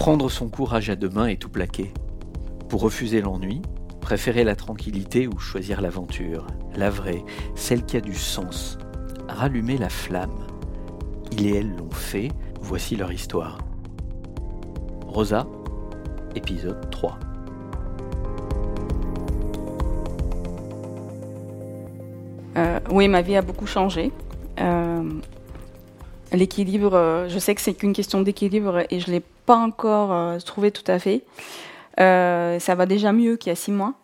Prendre son courage à deux mains et tout plaquer. Pour refuser l'ennui, préférer la tranquillité ou choisir l'aventure, la vraie, celle qui a du sens. Rallumer la flamme. Il et elle l'ont fait, voici leur histoire. Rosa, épisode 3. Euh, oui, ma vie a beaucoup changé. Euh, l'équilibre, euh, je sais que c'est qu'une question d'équilibre et je l'ai encore trouvé tout à fait. ça va déjà mieux qu'il y a six mois.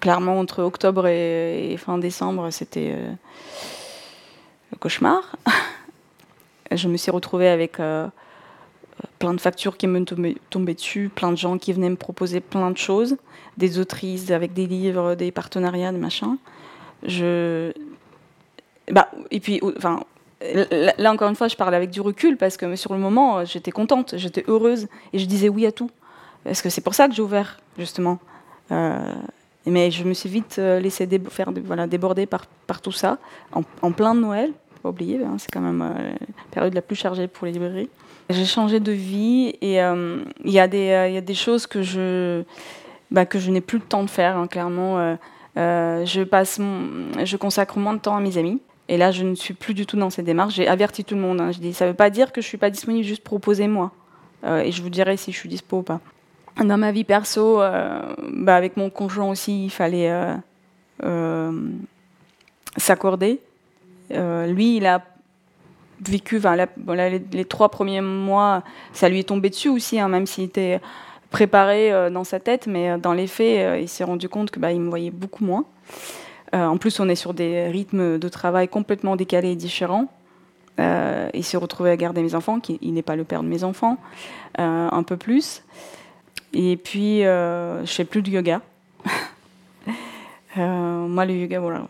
Clairement, entre octobre et, fin décembre, c'était le cauchemar. je me suis retrouvée avec plein de factures qui me tombaient dessus, plein de gens qui venaient me proposer plein de choses, des autrices avec des livres, des partenariats, des machins je bah et puis enfin là encore une fois je parle avec du recul parce que sur le moment j'étais contente j'étais heureuse et je disais oui à tout. Parce que c'est pour ça que j'ai ouvert justement. Euh, mais je me suis vite euh, laissé faire voilà déborder par tout ça en, plein de Noël pas oublier hein, c'est quand même euh, la période la plus chargée pour les librairies. J'ai changé de vie et il y a des choses que je bah, que je n'ai plus le temps de faire hein, clairement. Euh, je, passe je consacre moins de temps à mes amis. Et là, je ne suis plus du tout dans cette démarche. J'ai averti tout le monde. Hein. Je dis, ça ne veut pas dire que je ne suis pas disponible, juste proposer moi. Euh, et je vous dirai si je suis dispo ou pas. Dans ma vie perso, euh, bah, avec mon conjoint aussi, il fallait s'accorder. lui, il a vécu, les, trois premiers mois, ça lui est tombé dessus aussi, hein, même s'il était préparé euh, dans sa tête, mais euh, dans les faits, euh, il s'est rendu compte que bah, il me voyait beaucoup moins. En plus, on est sur des rythmes de travail complètement décalés et différents. il s'est retrouvé à garder mes enfants, qui il n'est pas le père de mes enfants, un peu plus. Et puis, je fais plus de yoga. moi, le yoga, voilà.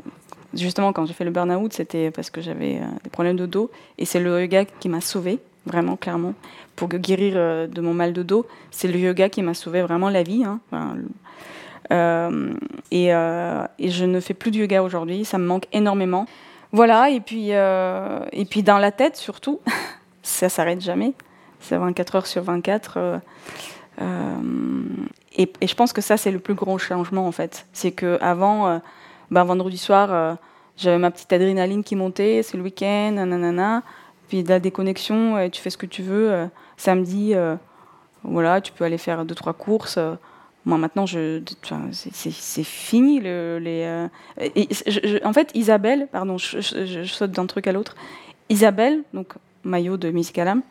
Justement, quand j'ai fait le burn-out, c'était parce que j'avais des problèmes de dos. Et c'est le yoga qui m'a sauvée vraiment clairement. Pour guérir euh, de mon mal de dos, c'est le yoga qui m'a sauvé vraiment la vie. Hein. Euh, et, euh, et, je ne fais plus de yoga aujourd'hui, ça me manque énormément. Voilà, et puis, et puis dans la tête surtout, ça s'arrête jamais. C'est 24 heures sur 24. Et, et, je pense que ça, c'est le plus gros changement en fait. C'est que avant, ben, vendredi soir, j'avais ma petite adrénaline qui montait, c'est le week-end, nanana. Puis de la déconnexion, tu fais ce que tu veux. Euh, samedi, euh, voilà, tu peux aller faire deux, trois courses. Euh. Moi, maintenant, c'est fini. Les, en fait, Isabelle, pardon, je, saute d'un truc à l'autre. Isabelle, donc maillot de Musicalam,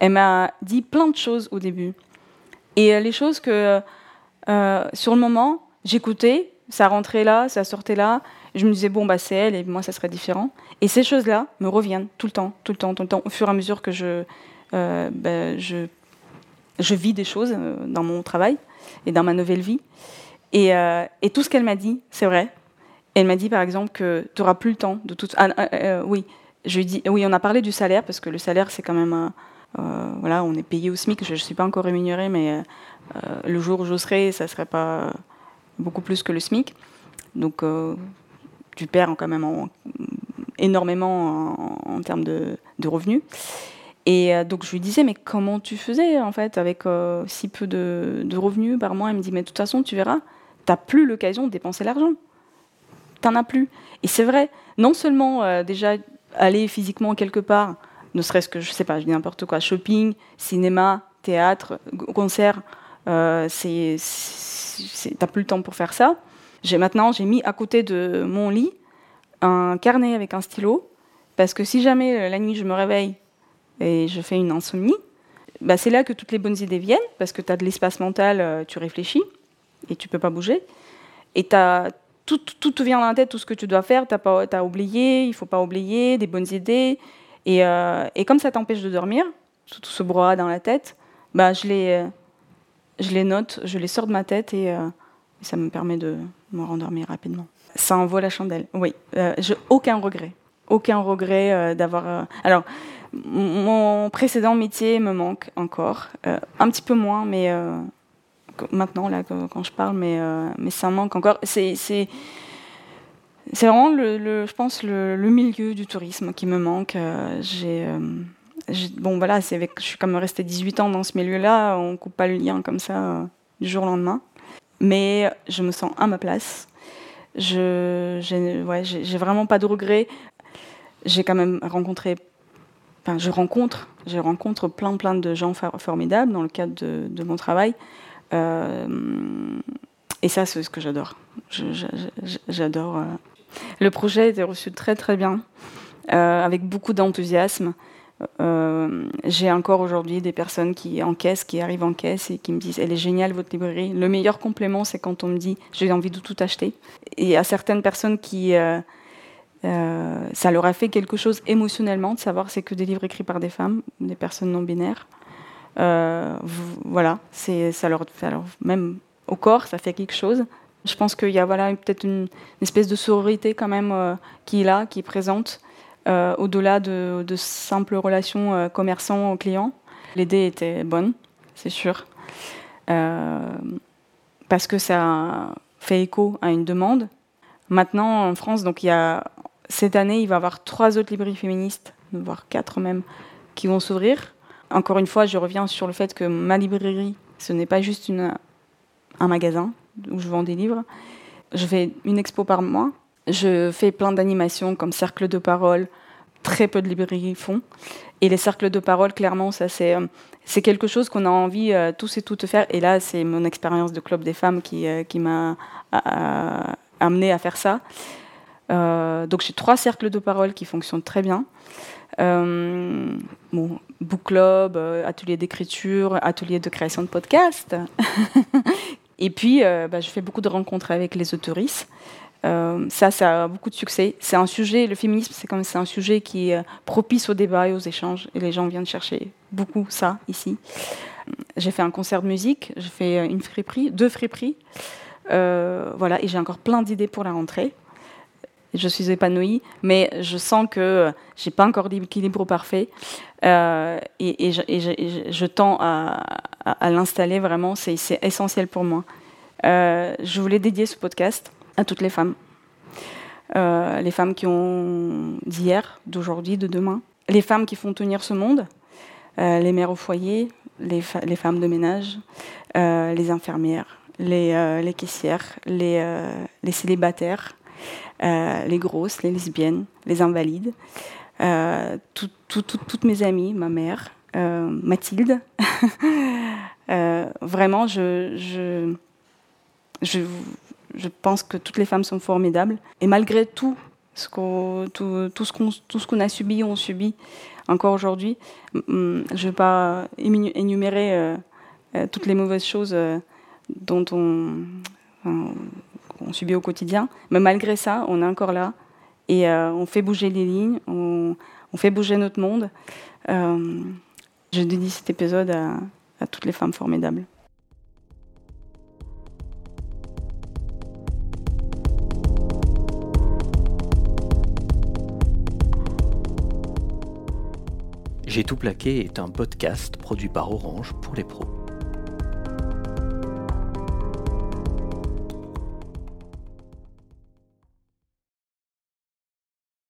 elle m'a dit plein de choses au début. Et les choses que, sur le moment, j'écoutais, ça rentrait là, ça sortait là, je me disais, bon, bah, c'est elle, et moi, ça serait différent. Et ces choses-là me reviennent tout le temps, tout le temps, tout le temps, au fur et à mesure que je, euh, bah, je, vis des choses euh, dans mon travail et dans ma nouvelle vie. Et, euh, et tout ce qu'elle m'a dit, c'est vrai. Elle m'a dit, par exemple, que tu n'auras plus le temps de tout. Ah, oui, je dis, oui, on a parlé du salaire, parce que le salaire, c'est quand même. voilà, on est payé au SMIC, je ne suis pas encore rémunérée, mais le jour où je serai, ça ne serait pas beaucoup plus que le SMIC. Donc, tu perds quand même énormément en, termes de, revenus. Et euh, donc je lui disais, mais comment tu faisais en fait avec euh, si peu de, revenus par mois? Il me dit, mais de toute façon, tu verras, tu n'as plus l'occasion de dépenser l'argent. Tu n'en as plus. Et c'est vrai, non seulement euh, déjà aller physiquement quelque part, ne serait-ce que, je sais pas, je dis n'importe quoi, shopping, cinéma, théâtre, concert, c'est, t'as plus le temps pour faire ça. J'ai maintenant, j'ai mis à côté de mon lit un carnet avec un stylo, parce que si jamais la nuit je me réveille et je fais une insomnie, bah c'est là que toutes les bonnes idées viennent, parce que tu as de l'espace mental, euh, tu réfléchis et tu peux pas bouger. Et as, tout, tout te vient dans la tête, tout ce que tu dois faire, tu as, oublié, il faut pas oublier, des bonnes idées. Et, euh, et comme ça t'empêche de dormir, tout ce brouhaha dans la tête, bah je les, je les note, je les sors de ma tête et ça me permet de me rendormir rapidement. Ça envoie la chandelle, oui. Euh, aucun regret. Aucun regret euh, d'avoir. Euh, alors, mon précédent métier me manque encore. un petit peu moins, mais maintenant, là, quand je parle, mais, mais ça manque encore. C'est. Vraiment, je pense, le, milieu du tourisme qui me manque. J'ai bon, voilà, je suis même restée 18 ans dans ce milieu-là, on coupe pas le lien comme ça euh, du jour au lendemain. Mais je me sens à ma place. Je, j'ai, vraiment pas de regrets. J'ai quand même rencontré, je rencontre, je rencontre plein, plein de gens formidables dans le cadre de, mon travail. Euh, et ça, c'est ce que j'adore. j'adore. Euh. Le projet a été reçu très, très bien, avec beaucoup d'enthousiasme. Euh, j'ai encore aujourd'hui des personnes qui encaissent, qui arrivent en caisse et qui me disent Elle est géniale votre librairie. Le meilleur complément, c'est quand on me dit J'ai envie de tout acheter. Et à certaines personnes qui. Euh, euh, ça leur a fait quelque chose émotionnellement de savoir c'est que des livres écrits par des femmes, des personnes non binaires. voilà, c'est ça leur, même au corps, ça fait quelque chose. Je pense qu'il y a voilà peut-être une, espèce de sororité quand même qui est là, qui est présente. Euh, au-delà de, simples relations euh, commerçants-clients. L'idée était bonne, c'est sûr, euh, parce que ça fait écho à une demande. Maintenant, en France, donc il y a cette année, il va y avoir trois autres librairies féministes, voire quatre même, qui vont s'ouvrir. Encore une fois, je reviens sur le fait que ma librairie, ce n'est pas juste un magasin où je vends des livres. Je fais une expo par mois je fais plein d'animations comme cercle de parole, très peu de librairies font. Et les cercles de parole, clairement, ça c'est euh, quelque chose qu'on a envie euh, tous et toutes de faire. Et là, c'est mon expérience de club des femmes qui, euh, qui m'a amené à faire ça. Donc j'ai trois cercles de parole qui fonctionnent très bien. bon, book club, atelier d'écriture, atelier de création de podcast. et puis, bah, je fais beaucoup de rencontres avec les autoristes. Euh, ça, ça a beaucoup de succès. C'est un sujet, le féminisme, c'est comme c'est un sujet qui est propice au débat et aux échanges, et les gens viennent chercher beaucoup ça ici. J'ai fait un concert de musique, j'ai fait une friperie, deux friperies, euh, voilà, et j'ai encore plein d'idées pour la rentrée. Je suis épanouie, mais je sens que j'ai pas encore l'équilibre parfait, euh, et, je, tends à, l'installer vraiment. C'est essentiel pour moi. je voulais dédier ce podcast à toutes les femmes. Euh, les femmes qui ont d'hier, d'aujourd'hui, de demain. Les femmes qui font tenir ce monde. Euh, les mères au foyer, les, femmes de ménage, euh, les infirmières, les, caissières, les célibataires, les grosses, les lesbiennes, les invalides. toutes mes amies, ma mère, Mathilde. vraiment, je, je, je je pense que toutes les femmes sont formidables. Et malgré tout ce qu'on, tout, tout, ce qu'on, a subi, on subit encore aujourd'hui, je ne vais pas énumérer euh, euh, toutes les mauvaises choses euh, dont on, on, subit au quotidien. Mais malgré ça, on est encore là et on fait bouger les lignes, on, on fait bouger notre monde. je dédie cet épisode à toutes les femmes formidables. J'ai tout plaqué est un podcast produit par Orange pour les pros.